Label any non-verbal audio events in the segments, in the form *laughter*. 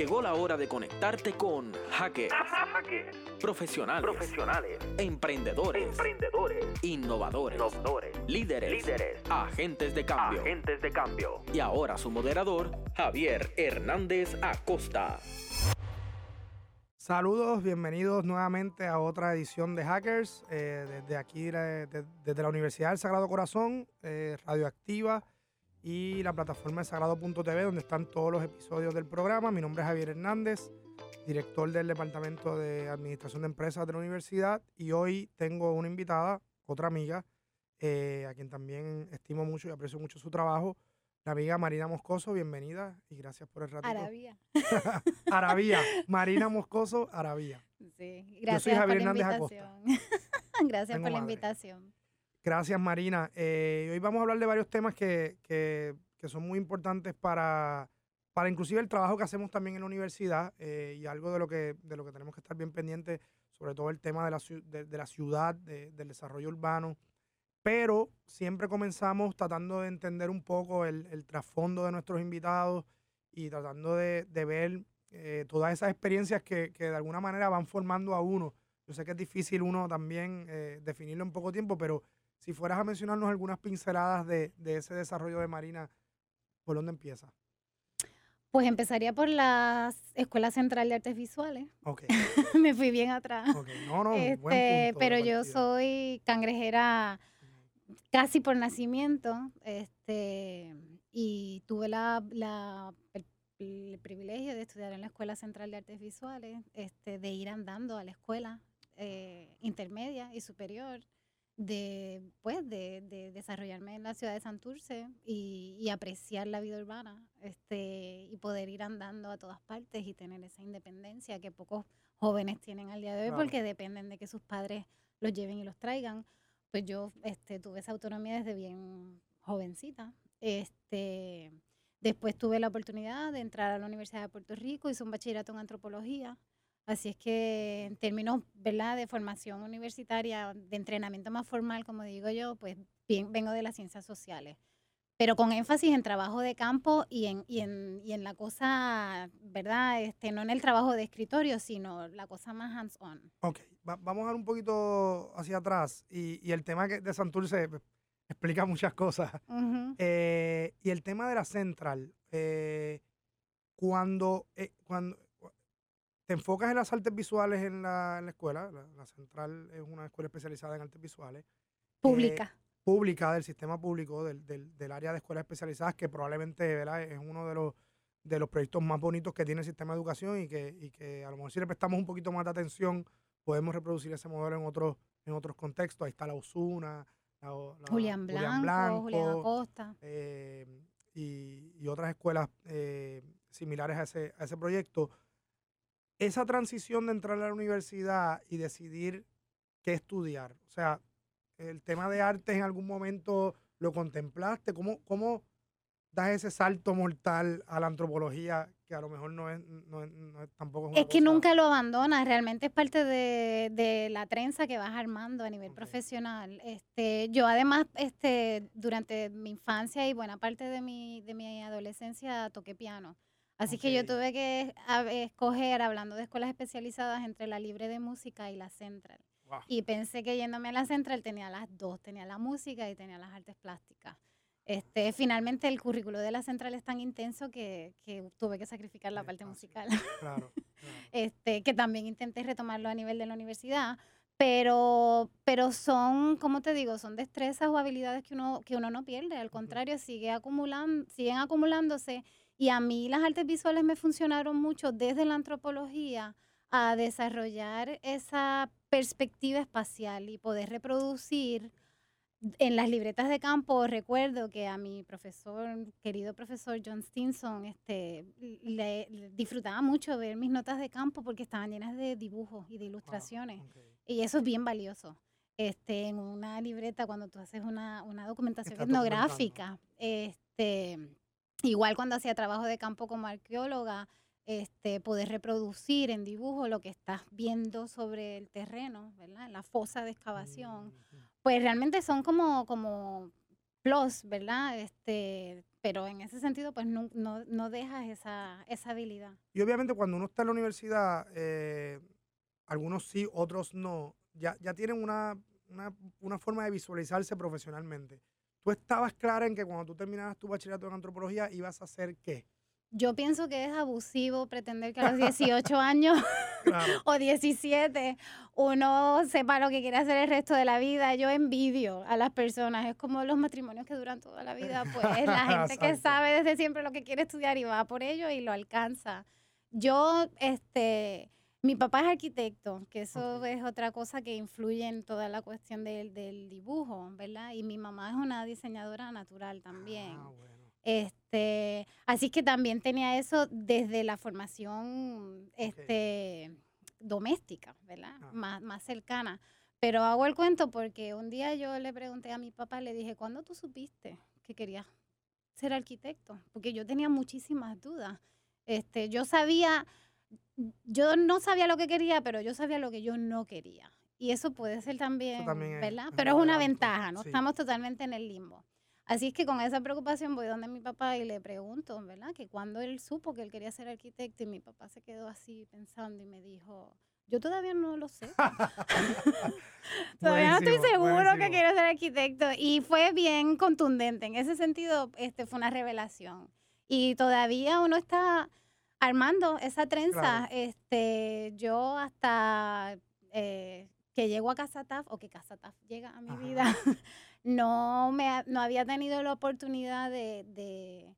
Llegó la hora de conectarte con hackers, profesionales, profesionales, emprendedores, emprendedores, innovadores, innovadores, líderes, líderes, agentes de cambio. agentes de cambio. Y ahora su moderador, Javier Hernández Acosta. Saludos, bienvenidos nuevamente a otra edición de Hackers, eh, desde aquí, de- desde la Universidad del Sagrado Corazón, eh, Radioactiva y la plataforma de Sagrado.tv, donde están todos los episodios del programa. Mi nombre es Javier Hernández, director del Departamento de Administración de Empresas de la universidad, y hoy tengo una invitada, otra amiga, eh, a quien también estimo mucho y aprecio mucho su trabajo, la amiga Marina Moscoso, bienvenida y gracias por el ratito. Arabia. *laughs* Arabía, Marina Moscoso, Arabía. Sí, soy gracias Javier por la Hernández Acosta. invitación. *laughs* gracias Tengo por la madre. invitación. Gracias, Marina. Eh, hoy vamos a hablar de varios temas que, que- que son muy importantes para, para inclusive el trabajo que hacemos también en la universidad eh, y algo de lo, que, de lo que tenemos que estar bien pendientes, sobre todo el tema de la, de, de la ciudad, de- del desarrollo urbano. Pero siempre comenzamos tratando de entender un poco el, el trasfondo de nuestros invitados y tratando de, de ver eh, todas esas experiencias que, que de alguna manera van formando a uno. Yo sé que es difícil uno también eh, definirlo en poco tiempo, pero si fueras a mencionarnos algunas pinceladas de, de ese desarrollo de Marina, ¿por dónde empieza? Pues empezaría por la Escuela Central de Artes Visuales. Ok, *laughs* Me fui bien atrás. ok. No, no, Este, buen punto pero yo soy cangrejera casi por nacimiento, este, y tuve la, la- el, el privilegio de estudiar en la Escuela Central de Artes Visuales, este, de ir andando a la escuela eh, intermedia y superior, de, pues, de, de desarrollarme en la ciudad de Santurce y, y apreciar la vida urbana, este, y poder ir andando a todas partes y tener esa independencia que pocos jóvenes tienen al día de hoy Claro. porque dependen de que sus padres los lleven y los traigan. Pues yo este, tuve esa autonomía desde bien jovencita. Este, después tuve la oportunidad de entrar a la Universidad de Puerto Rico, hice un bachillerato en antropología. Así es que en términos ¿verdad? de formación universitaria, de entrenamiento más formal, como digo yo, pues bien, vengo de las ciencias sociales. Pero con énfasis en trabajo de campo y en, y en, y en la cosa, ¿verdad? Este, no en el trabajo de escritorio, sino la cosa más hands-on. Ok, va- vamos a dar un poquito hacia atrás y, y el tema que- de Santurce pues, explica muchas cosas. Ujú. Eh, y el tema de la central, eh, cuando, eh, cuando te enfocas en las artes visuales en la, en la escuela, la, la central es una escuela especializada en artes visuales, Pública. pública del sistema público, del, del, del área de escuelas especializadas, que probablemente ¿verdad? es uno de los, de los proyectos más bonitos que tiene el sistema de educación y que, y que a lo mejor si le prestamos un poquito más de atención, podemos reproducir ese modelo en otros, en otros contextos. Ahí está la Osuna, la, la- Julián Blanco, Julián Acosta. eh, y, y otras escuelas eh, similares a ese, a ese proyecto. Esa transición de entrar a la universidad y decidir qué estudiar, o sea, el tema de artes en algún momento lo contemplaste, ¿cómo, cómo das ese salto mortal a la antropología que a lo mejor no es, no es- no es- tampoco es una Es que cosa- nunca lo abandonas, realmente es parte de, de la trenza que vas armando a nivel profesional. Este, yo además, este, durante mi infancia y buena parte de mi, de mi adolescencia toqué piano. Así que yo tuve que escoger, hablando de escuelas especializadas, entre la libre de música y la central. Guau. Y pensé que yéndome a la central tenía las dos, tenía la música y tenía las artes plásticas. Este, finalmente el currículo de la central es tan intenso que, que tuve que sacrificar la parte musical Claro, *laughs* claro. este, que también intenté retomarlo a nivel de la universidad, pero, pero son, como te digo, son destrezas o habilidades que uno, que uno no pierde, al contrario, sigue acumulan, siguen acumulándose. Y a mí las artes visuales me funcionaron mucho desde la antropología a desarrollar esa perspectiva espacial y poder reproducir en las libretas de campo recuerdo que a mi profesor, querido profesor John Stinson, este, le, le disfrutaba mucho ver mis notas de campo porque estaban llenas de dibujos y de ilustraciones. Y eso es bien valioso. Este, en una libreta, cuando tú haces una, una documentación Estás etnográfica, este, igual cuando hacía trabajo de campo como arqueóloga, este, poder reproducir en dibujo lo que estás viendo sobre el terreno, ¿verdad? La fosa de excavación Ujú. pues realmente son como, como plus, ¿verdad? Este, pero en ese sentido, pues no, no, no dejas esa, esa habilidad. Y obviamente cuando uno está en la universidad, eh, algunos sí, otros no, ya, ya tienen una, una, una forma de visualizarse profesionalmente. ¿Tú estabas clara en que cuando tú terminaras tu bachillerato en antropología ibas a hacer qué? Yo pienso que es abusivo pretender que a los *laughs* 18 años Claro. *laughs* o 17 uno sepa lo que quiere hacer el resto de la vida. Yo envidio a las personas. Es como los matrimonios que duran toda la vida. Pues la *laughs* gente que sabe desde siempre lo que quiere estudiar y va por ello y lo alcanza. Yo, este, mi papá es arquitecto, que eso es otra cosa que influye en toda la cuestión del, del dibujo, ¿verdad? Y mi mamá es una diseñadora natural también. Ah, bueno. Este, así que también tenía eso desde la formación este, doméstica, ¿verdad? Ah. Más, más cercana. Pero hago el cuento porque un día yo le pregunté a mi papá, le dije, ¿cuándo tú supiste que querías ser arquitecto? Porque yo tenía muchísimas dudas. Este, yo sabía, yo no sabía lo que quería, pero yo sabía lo que yo no quería. Y eso puede ser también, también ¿verdad? es Pero es un una adelanto, ventaja, no sí. estamos totalmente en el limbo. Así es que con esa preocupación voy donde mi papá y le pregunto, ¿verdad? Que cuando él supo que él quería ser arquitecto y mi papá se quedó así pensando y me dijo, yo todavía no lo sé. *laughs* Todavía no estoy Buenísimo, seguro que buenísimo. quiero ser arquitecto. Y fue bien contundente. En ese sentido, este, fue una revelación. Y todavía uno está armando esa trenza. Claro. Este, yo hasta eh, que llego a Casataf o que Casataf llega a mi Ajá. vida, *laughs* no, me, no había tenido la oportunidad de... de-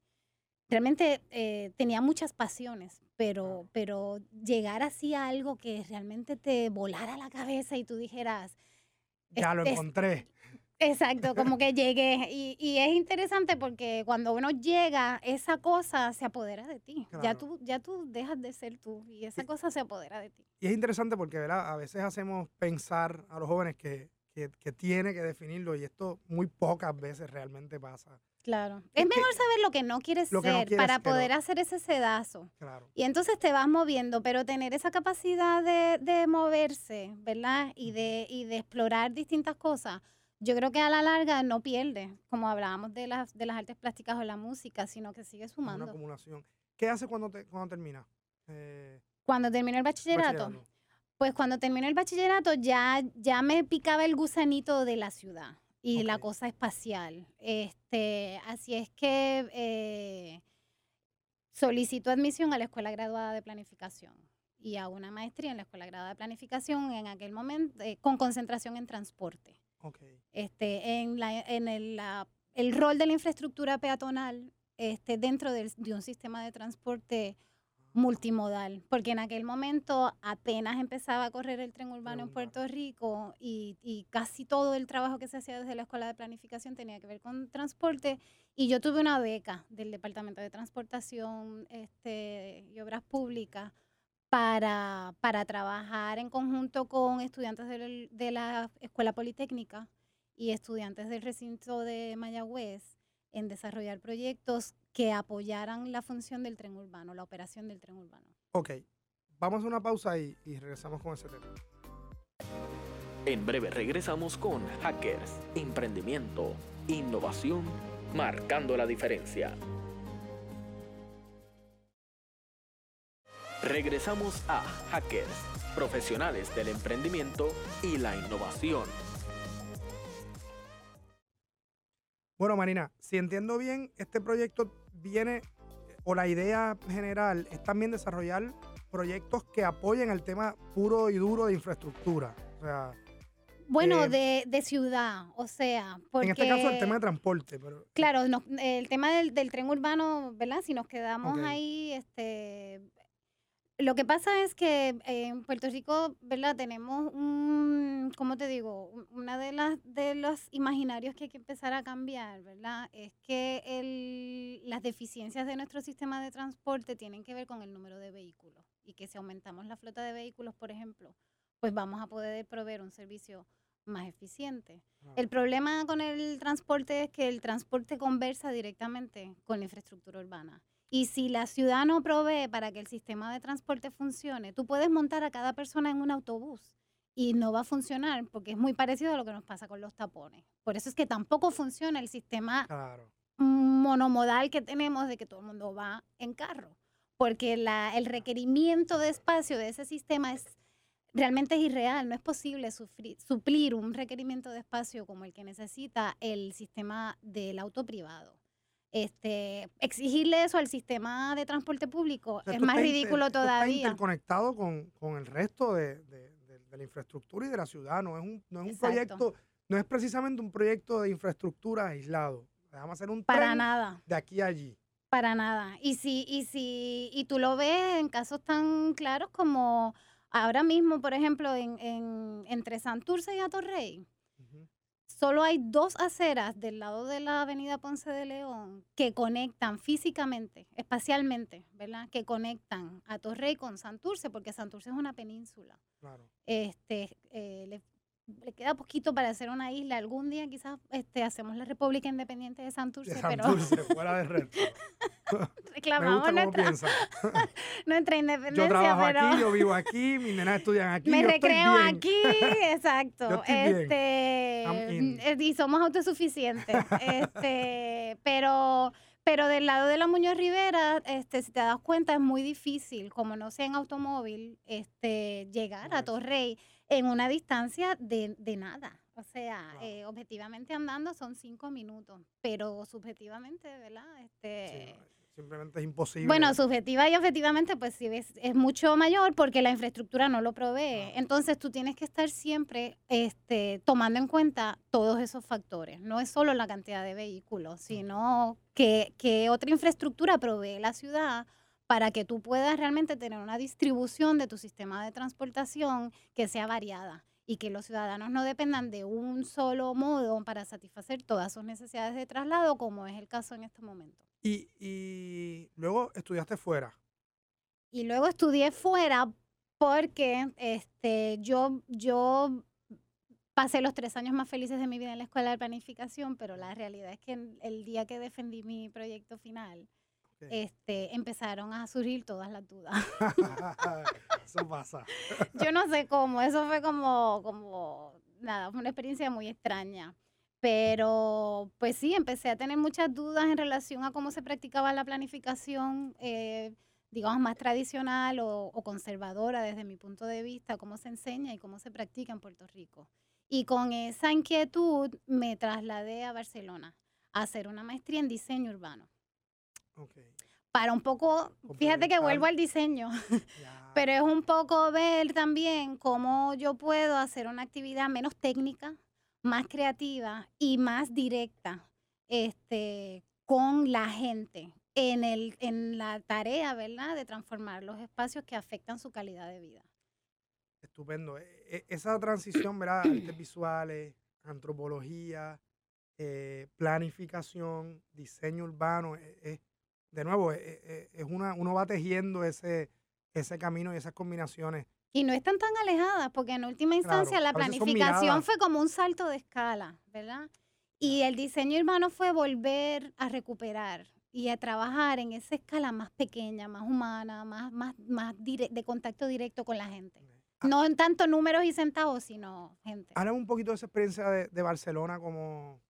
realmente eh, tenía muchas pasiones, pero, pero llegar así a algo que realmente te volara la cabeza y tú dijeras, Ya lo es- encontré. Exacto, como que llegué. Y, y es interesante porque cuando uno llega, esa cosa se apodera de ti. Ya, Claro. tú, ya tú dejas de ser tú y esa Y- cosa se apodera de ti. Y es interesante porque, ¿verdad? A veces hacemos pensar a los jóvenes que, que, que tiene que definirlo y esto muy pocas veces realmente pasa. Claro. Es Es que- mejor saber lo que no quieres Lo que no ser quieres, para pero- poder hacer ese sedazo. Claro. Y entonces te vas moviendo, pero tener esa capacidad de, de moverse, ¿verdad? Y de, y de explorar distintas cosas, yo creo que a la larga no pierde, como hablábamos de las, de las artes plásticas o la música, sino que sigue Es una sumando. acumulación. ¿Qué hace cuando, te, cuando termina? Eh, Cuando terminó el bachillerato, bachillerato? pues cuando terminé el bachillerato ya, ya me picaba el gusanito de la ciudad y la cosa espacial. Este, así es que eh, solicito admisión a la Escuela Graduada de Planificación y a una maestría en la Escuela Graduada de Planificación en aquel momento eh, con concentración en transporte. Ok. Este, en la, en el, la- el rol de la infraestructura peatonal este, dentro del- de un sistema de transporte multimodal, porque en aquel momento apenas empezaba a correr el tren urbano en. Puerto Rico y, y casi todo el trabajo que se hacía desde la Escuela de Planificación tenía que ver con transporte y yo tuve una beca del Departamento de Transportación este, y Obras Públicas para, para trabajar en conjunto con estudiantes de la Escuela Politécnica y estudiantes del recinto de Mayagüez en desarrollar proyectos que apoyaran la función del tren urbano, la operación del tren urbano. Ok. Vamos a una pausa y, y regresamos con ese tema. En breve regresamos con Hackers, Emprendimiento, Innovación, marcando la diferencia. Regresamos a Hackers, profesionales del emprendimiento y la innovación. Bueno, Marina, si entiendo bien, este proyecto viene, o la idea general es también desarrollar proyectos que apoyen el tema puro y duro de infraestructura. O sea, Bueno, Eh, de, de ciudad, o sea, porque... en este caso el tema de transporte, pero Claro, el tema del, del tren urbano, ¿verdad? Si nos quedamos ahí, este, lo que pasa es que en Puerto Rico, ¿verdad? Tenemos un, ¿cómo te digo? Un- Una de las de los imaginarios que hay que empezar a cambiar, ¿verdad? Es que el, las deficiencias de nuestro sistema de transporte tienen que ver con el número de vehículos y que si aumentamos la flota de vehículos, por ejemplo, pues vamos a poder proveer un servicio más eficiente. El problema con el transporte es que el transporte conversa directamente con la infraestructura urbana. Y si la ciudad no provee para que el sistema de transporte funcione, tú puedes montar a cada persona en un autobús y no va a funcionar porque es muy parecido a lo que nos pasa con los tapones. Por eso es que tampoco funciona el sistema claro. monomodal que tenemos de que todo el mundo va en carro, porque la, el requerimiento de espacio de ese sistema es realmente es irreal, no es posible suplir un requerimiento de espacio como el que necesita el sistema del auto privado. Este, exigirle eso al sistema de transporte público es más ridículo todavía. Está interconectado con, con el resto de, de, de, la infraestructura y de la ciudad, no es un, no es un proyecto, no es precisamente un proyecto de infraestructura aislado. Vamos a hacer un Para nada. de aquí a allí. Para nada. Y si, y si, y tú lo ves en casos tan claros como ahora mismo, por ejemplo, en, en entre Santurce y Atorrey, solo hay dos aceras del lado de la avenida Ponce de León que conectan físicamente, espacialmente, ¿verdad? Que conectan a Torrey con Santurce, porque Santurce es una península. Claro. Este, eh, le queda poquito para hacer una isla. Algún día quizás este, hacemos la República Independiente de Santurce. De Santurce, pero... fuera de *laughs* *laughs* Reclamamos nuestra, *laughs* independencia. Yo trabajo aquí, yo vivo aquí, mis nenas estudian aquí. Me yo recreo *laughs* estoy bien. aquí, exacto. este, y somos autosuficientes. este, pero pero del lado de la Muñoz Rivera, este, si te das cuenta, es muy difícil, como no sea en automóvil, este, llegar a Torrey en una distancia de, de nada. O sea, eh, objetivamente andando son cinco minutos, pero subjetivamente, ¿verdad? Este, simplemente es imposible. Bueno, subjetiva y objetivamente, pues sí, es, es mucho mayor porque la infraestructura no lo provee. Entonces tú tienes que estar siempre este, tomando en cuenta todos esos factores. No es solo la cantidad de vehículos, sino que, que otra infraestructura provee la ciudad para que tú puedas realmente tener una distribución de tu sistema de transportación que sea variada y que los ciudadanos no dependan de un solo modo para satisfacer todas sus necesidades de traslado, como es el caso en este momento. Y, y luego estudiaste fuera. Y luego estudié fuera porque este, yo, yo pasé los tres años más felices de mi vida en la escuela de planificación, pero la realidad es que el día que defendí mi proyecto final, este, empezaron a surgir todas las dudas. *laughs* eso pasa. Yo no sé cómo, eso fue como, como, nada, fue una experiencia muy extraña. Pero, pues sí, empecé a tener muchas dudas en relación a cómo se practicaba la planificación, eh, digamos, más tradicional o, o, conservadora desde mi punto de vista, cómo se enseña y cómo se practica en Puerto Rico. Y con esa inquietud me trasladé a Barcelona a hacer una maestría en diseño urbano. Para un poco, fíjate que vuelvo al diseño, *laughs* pero es un poco ver también cómo yo puedo hacer una actividad menos técnica, más creativa y más directa este, con la gente en, el, en la tarea, ¿verdad?, de transformar los espacios que afectan su calidad de vida. Estupendo. E, e, esa transición, ¿verdad? Artes visuales, antropología, eh, planificación, diseño urbano, e, es de nuevo, eh, eh, es una, uno va tejiendo ese, ese camino y esas combinaciones. Y no están tan alejadas, porque en última instancia la planificación fue como un salto de escala, ¿verdad? Y el diseño urbano fue volver a recuperar y a trabajar en esa escala más pequeña, más humana, más, más, más de contacto directo con la gente. Ah. No en tanto números y centavos, sino gente. Háblame un poquito de esa experiencia de, de Barcelona como,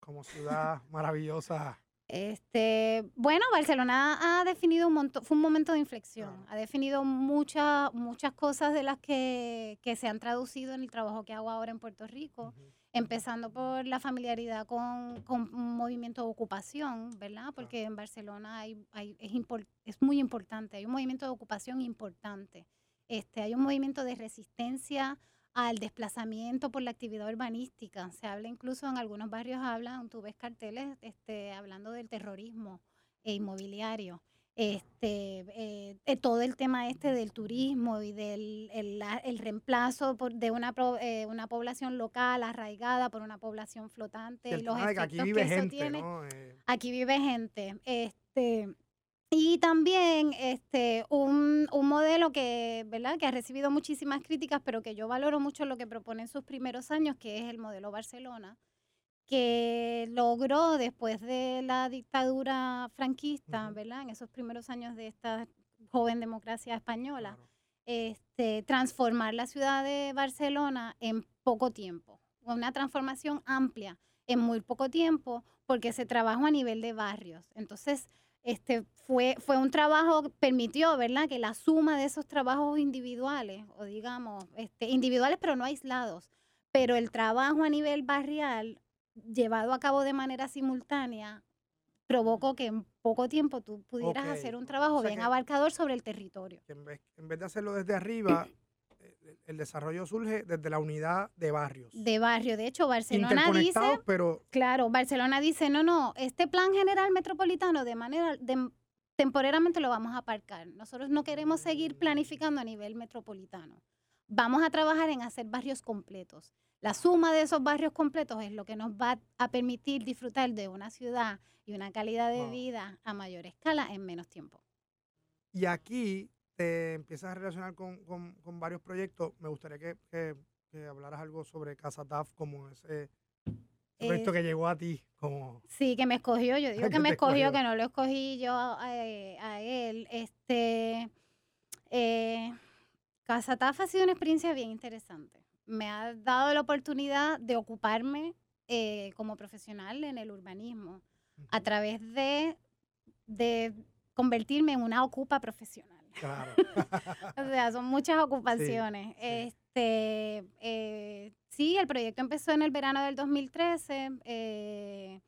como ciudad maravillosa. Este, bueno, Barcelona ha definido un montón, fue un momento de inflexión, ha definido muchas muchas cosas de las que, que, se han traducido en el trabajo que hago ahora en Puerto Rico, empezando por la familiaridad con, con, un movimiento de ocupación, ¿verdad? Porque en Barcelona hay, hay, es, es muy importante, hay un movimiento de ocupación importante, este, hay un movimiento de resistencia al desplazamiento por la actividad urbanística. Se habla incluso en algunos barrios, hablan, tú ves carteles este, hablando del terrorismo e inmobiliario. Este, eh, eh, todo el tema este del turismo y del el, reemplazo por, de una, eh, una población local arraigada por una población flotante. y los efectos aquí vive que gente, tiene. Aquí vive gente. Este, y también este, un, un, modelo que, ¿verdad? que ha recibido muchísimas críticas, pero que yo valoro mucho lo que propone en sus primeros años, que es el modelo Barcelona, que logró después de la dictadura franquista, ¿verdad? en esos primeros años de esta joven democracia española, este, transformar la ciudad de Barcelona en poco tiempo, una transformación amplia en muy poco tiempo porque se trabajó a nivel de barrios. Entonces, este fue, fue un trabajo que permitió, ¿verdad?, que la suma de esos trabajos individuales, o digamos, este, individuales pero no aislados, pero el trabajo a nivel barrial llevado a cabo de manera simultánea provocó que en poco tiempo tú pudieras hacer un o trabajo sea bien abarcador sobre el territorio. en vez, en vez de hacerlo desde arriba, el, desarrollo surge desde la unidad de barrios. De barrio. De hecho, Barcelona dice, pero claro, Barcelona dice, no, no, este plan general metropolitano de manera, de- temporalmente lo vamos a aparcar. Nosotros no queremos seguir planificando a nivel metropolitano. Vamos a trabajar en hacer barrios completos. La suma de esos barrios completos es lo que nos va a permitir disfrutar de una ciudad y una calidad de Wow. vida a mayor escala en menos tiempo. Y aquí te empiezas a relacionar con, con- con varios proyectos. Me gustaría que, que- que hablaras algo sobre Casa TAF, como ese, proyecto Eh, que llegó a ti. Como, Sí, que me escogió. Yo digo *laughs* Que me escogió, escogió. que no lo escogí yo a, a él. Este, eh, Casa Tafa ha sido una experiencia bien interesante. Me ha dado la oportunidad de ocuparme eh, como profesional en el urbanismo a través de, de convertirme en una ocupa profesional. Claro. *laughs* O sea, son muchas ocupaciones. sí. Este, eh, sí, el proyecto empezó en el verano del 2013. eh,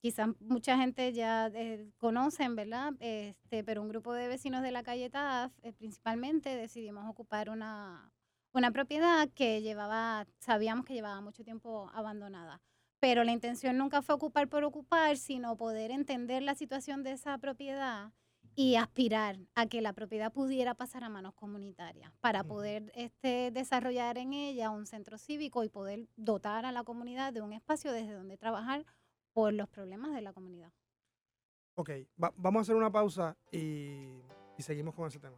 quizás mucha gente ya eh, conocen, ¿verdad? Este, pero un grupo de vecinos de la calle Taf, eh, principalmente, decidimos ocupar una, una propiedad que llevaba, sabíamos que llevaba mucho tiempo abandonada. Pero la intención nunca fue ocupar por ocupar, sino poder entender la situación de esa propiedad y aspirar a que la propiedad pudiera pasar a manos comunitarias para poder este, desarrollar en ella un centro cívico y poder dotar a la comunidad de un espacio desde donde trabajar por los problemas de la comunidad. ok, va- vamos a hacer una pausa y, y seguimos con ese tema.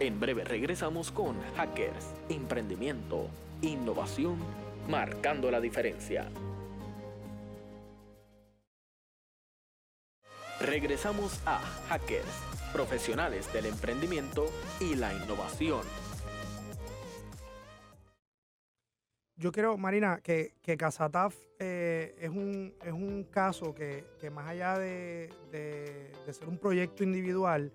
En breve regresamos con Hackers, Emprendimiento, Innovación, marcando la diferencia. Regresamos a Hackers, profesionales del emprendimiento y la innovación. Yo creo, Marina, que, que Casataf eh, es, un, es un caso que, más allá de, de- ser un proyecto individual,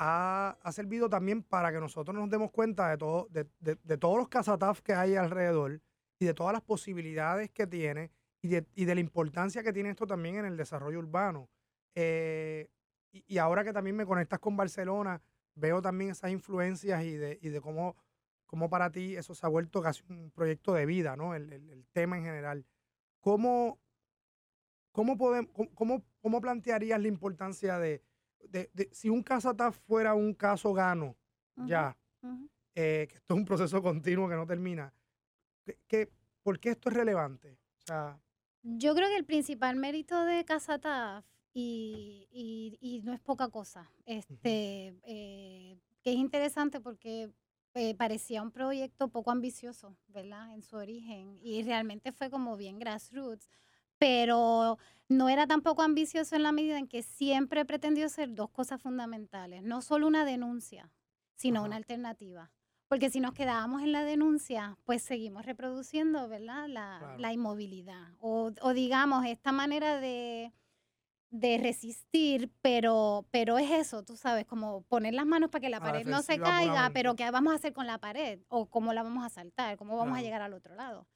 ha, ha servido también para que nosotros nos demos cuenta de, todo, de, de- de todos los Casataf que hay alrededor y de todas las posibilidades que tiene y de, y de la importancia que tiene esto también en el desarrollo urbano. Eh, y, y ahora que también me conectas con Barcelona, veo también esas influencias y de, y de cómo cómo para ti eso se ha vuelto casi un proyecto de vida, ¿no? El, el- el tema en general. ¿Cómo, cómo, podem- cómo, cómo- plantearías la importancia de, de- de- si un casataf fuera un caso gano, Ujú, ya, ujú. eh, que esto es un proceso continuo que no termina, ¿qué, qué- por qué esto es relevante? O sea, Yo creo que el principal mérito de Casataf, y, y, y no es poca cosa, este, eh, que es interesante porque eh, parecía un proyecto poco ambicioso, ¿verdad? En su origen, y realmente fue como bien grassroots, pero no era tampoco ambicioso en la medida en que siempre pretendió ser dos cosas fundamentales, no solo una denuncia, sino Ajá. una alternativa. Porque si nos quedábamos en la denuncia, pues seguimos reproduciendo, ¿verdad? La, Claro. la inmovilidad. O, o digamos, esta manera de, de resistir, pero, pero es eso, tú sabes, como poner las manos para que la A la pared no se caiga, pero ¿qué vamos a hacer con la pared? ¿O cómo la vamos a saltar? ¿Cómo vamos a llegar al otro lado?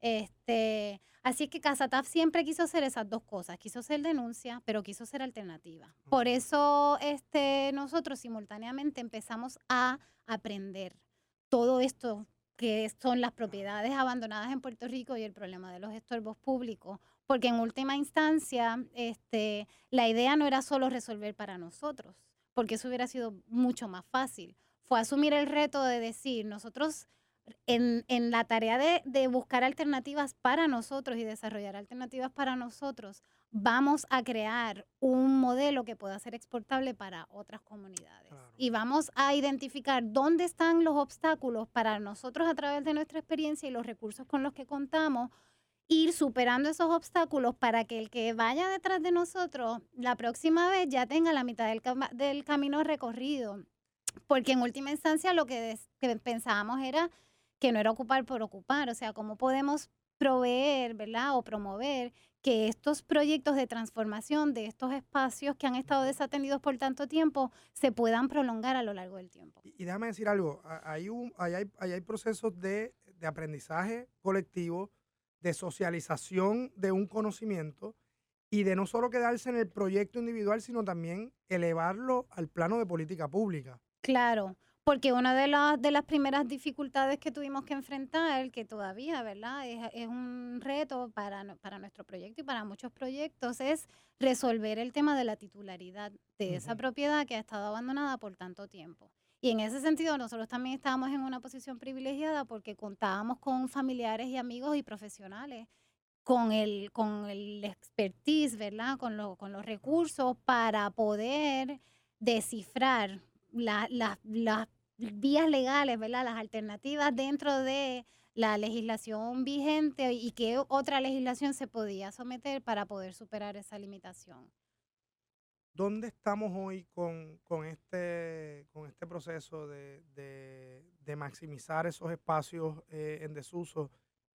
Este, así es que Casataf siempre quiso hacer esas dos cosas, quiso ser denuncia, pero quiso ser alternativa. Por eso este, nosotros simultáneamente empezamos a aprender todo esto que son las propiedades abandonadas en Puerto Rico y el problema de los estorbos públicos, porque en última instancia este, la idea no era solo resolver para nosotros, porque eso hubiera sido mucho más fácil. Fue asumir el reto de decir, nosotros en, en la tarea de, de buscar alternativas para nosotros y desarrollar alternativas para nosotros, vamos a crear un modelo que pueda ser exportable para otras comunidades. Claro. Y vamos a identificar dónde están los obstáculos para nosotros a través de nuestra experiencia y los recursos con los que contamos, ir superando esos obstáculos para que el que vaya detrás de nosotros la próxima vez ya tenga la mitad del, camino recorrido. Porque en última instancia lo que, pensábamos era que no era ocupar por ocupar, o sea, cómo podemos proveer, ¿verdad? O promover que estos proyectos de transformación de estos espacios que han estado desatendidos por tanto tiempo se puedan prolongar a lo largo del tiempo. Y, déjame decir algo, hay, un, hay, hay, procesos de, de aprendizaje colectivo, de socialización de un conocimiento y de no solo quedarse en el proyecto individual, sino también elevarlo al plano de política pública. Claro, porque una de, las de las primeras dificultades que tuvimos que enfrentar, que todavía, ¿verdad? Es, un reto para, para nuestro proyecto y para muchos proyectos, es resolver el tema de la titularidad de esa propiedad que ha estado abandonada por tanto tiempo. Y en ese sentido, nosotros también estábamos en una posición privilegiada porque contábamos con familiares y amigos y profesionales con el, con el expertise, ¿verdad? Con, lo, con los recursos para poder descifrar las vías legales, ¿verdad? Las alternativas dentro de la legislación vigente y qué otra legislación se podía someter para poder superar esa limitación. ¿Dónde estamos hoy con, con, este, con este proceso de, de, maximizar esos espacios eh, en desuso?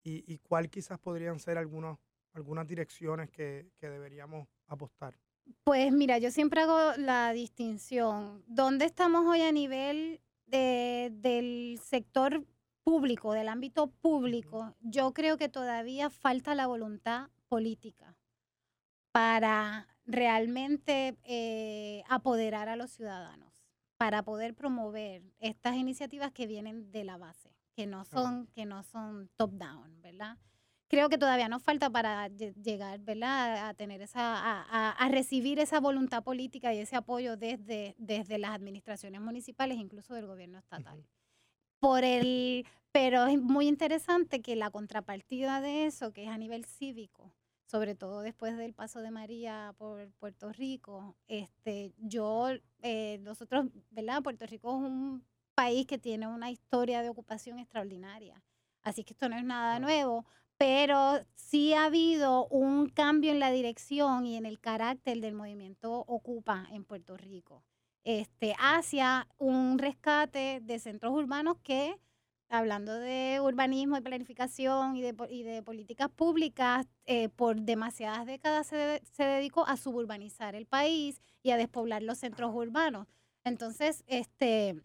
y, y cuál quizás podrían ser algunos, algunas direcciones que, que deberíamos apostar? Pues mira, yo siempre hago la distinción. ¿Dónde estamos hoy a nivel de, del sector público, del ámbito público? Yo creo que todavía falta la voluntad política para realmente eh, apoderar a los ciudadanos, para poder promover estas iniciativas que vienen de la base que no son, que no son top down, ¿verdad? Creo que todavía nos falta para llegar, ¿verdad? A tener esa, a, recibir esa voluntad política y ese apoyo desde, desde las administraciones municipales, incluso del gobierno estatal. Por el, pero es muy interesante que la contrapartida de eso, que es a nivel cívico, sobre todo después del paso de María por Puerto Rico, este, yo, eh, nosotros, ¿verdad? Puerto Rico es un país que tiene una historia de ocupación extraordinaria. Así que esto no es nada nuevo, pero sí ha habido un cambio en la dirección y en el carácter del movimiento Ocupa en Puerto Rico, este, hacia un rescate de centros urbanos que, hablando de urbanismo y planificación y de, y de políticas públicas, eh, por demasiadas décadas se, se dedicó a suburbanizar el país y a despoblar los centros urbanos. Entonces, este,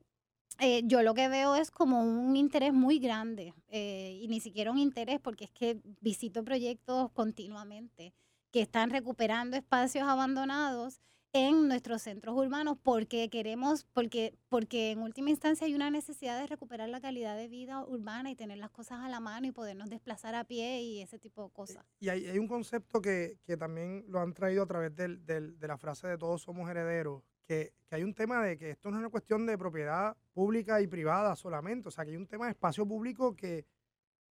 eh, yo lo que veo es como un interés muy grande eh, y ni siquiera un interés porque es que visito proyectos continuamente que están recuperando espacios abandonados en nuestros centros urbanos porque queremos, porque, porque en última instancia hay una necesidad de recuperar la calidad de vida urbana y tener las cosas a la mano y podernos desplazar a pie y ese tipo de cosas. Y hay, hay un concepto que, que, también lo han traído a través del, del, de la frase de todos somos herederos, que, hay un tema de que esto no es una cuestión de propiedad pública y privada solamente, o sea, que hay un tema de espacio público que,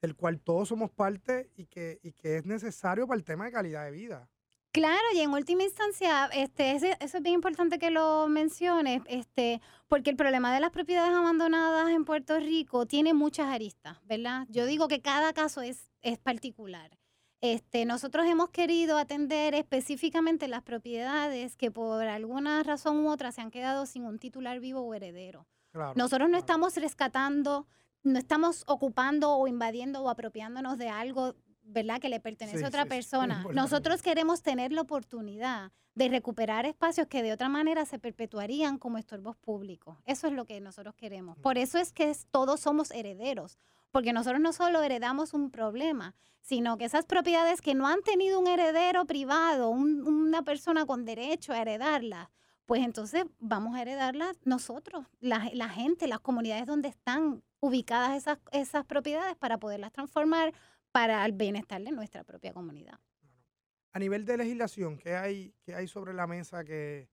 del cual todos somos parte y que, y que es necesario para el tema de calidad de vida. Claro, y en última instancia, este, eso es bien importante que lo menciones, este, porque el problema de las propiedades abandonadas en Puerto Rico tiene muchas aristas, ¿verdad? Yo digo que cada caso es, es particular. Este, nosotros hemos querido atender específicamente las propiedades que por alguna razón u otra se han quedado sin un titular vivo o heredero. nosotros no estamos rescatando, no estamos ocupando o invadiendo o apropiándonos de algo, ¿verdad? Que le pertenece a otra persona. Nosotros queremos tener la oportunidad de recuperar espacios que de otra manera se perpetuarían como estorbos públicos. Eso es lo que nosotros queremos. Por eso es que todos somos herederos porque nosotros no solo heredamos un problema, sino que esas propiedades que no han tenido un heredero privado, una persona con derecho a heredarlas, pues entonces vamos a heredarlas nosotros, la, gente, las comunidades donde están ubicadas esas, esas propiedades para poderlas transformar para el bienestar de nuestra propia comunidad. A nivel de legislación, ¿qué hay, qué hay sobre la mesa que,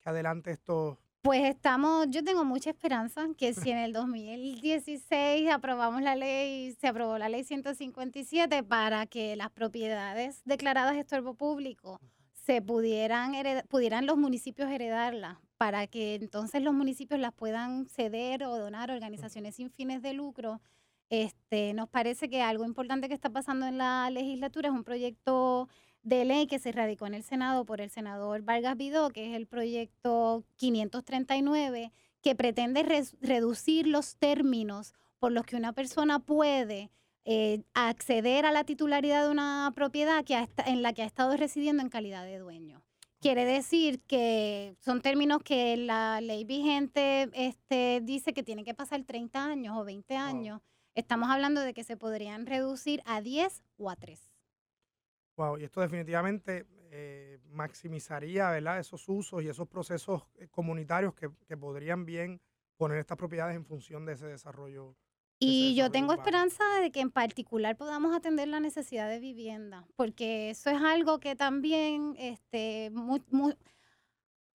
que adelante estos pues estamos, yo tengo mucha esperanza que si en el 2016 aprobamos la ley, se aprobó la ley 157 para que las propiedades declaradas de estorbo público se pudieran, pudieran los municipios heredarlas, para que entonces los municipios las puedan ceder o donar a organizaciones sin fines de lucro. Este, nos parece que algo importante que está pasando en la legislatura es un proyecto de ley que se radicó en el Senado por el senador Vargas Vidó, que es el proyecto 539, que pretende reducir los términos por los que una persona puede eh, acceder a la titularidad de una propiedad que ha esta- en la que ha estado residiendo en calidad de dueño. Quiere decir que son términos que la ley vigente este, dice que tiene que pasar 30 años o 20 años. Estamos hablando de que se podrían reducir a 10 o a 3. Wow, y esto definitivamente eh, maximizaría ¿verdad? esos usos y esos procesos eh, comunitarios que, que podrían bien poner estas propiedades en función de ese desarrollo. Y yo desarrollo tengo urbano. esperanza de que en particular podamos atender la necesidad de vivienda, porque eso es algo que también, este,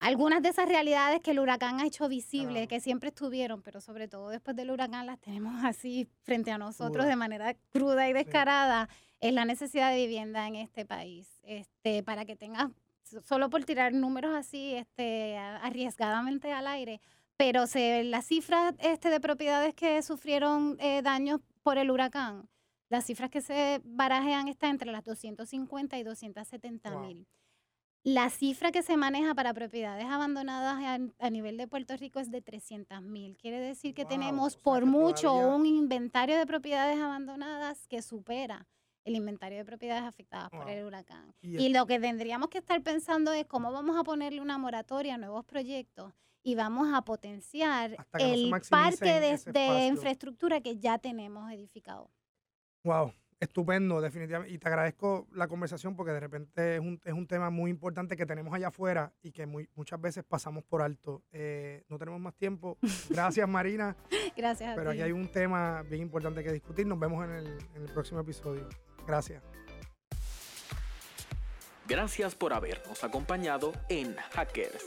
algunas de esas realidades que el huracán ha hecho visible, Claro. que siempre estuvieron, pero sobre todo después del huracán las tenemos así frente a nosotros de manera cruda y descarada, es la necesidad de vivienda en este país. Este, para que tengas, so- solo por tirar números así, este, arriesgadamente al aire, pero se, las cifras este, de propiedades que sufrieron eh, daños por el huracán, las cifras que se barajean están entre las 250 y 270 Wow. mil. La cifra que se maneja para propiedades abandonadas a, a nivel de Puerto Rico es de 300 mil. Quiere decir que Wow, tenemos o sea por que mucho todavía- un inventario de propiedades abandonadas que supera el inventario de propiedades afectadas por el huracán. Y Y lo que tendríamos que estar pensando es cómo vamos a ponerle una moratoria a nuevos proyectos y vamos a potenciar no el parque de, de infraestructura que ya tenemos edificado. Wow, estupendo, definitivamente. Y te agradezco la conversación porque de repente es un, es un tema muy importante que tenemos allá afuera y que muy, muchas veces pasamos por alto. Eh, no tenemos más tiempo. Gracias, Marina. *laughs* Gracias a Pero ti. aquí hay un tema bien importante que discutir. Nos vemos en el, en el próximo episodio. Gracias. Gracias por habernos acompañado en Hackers.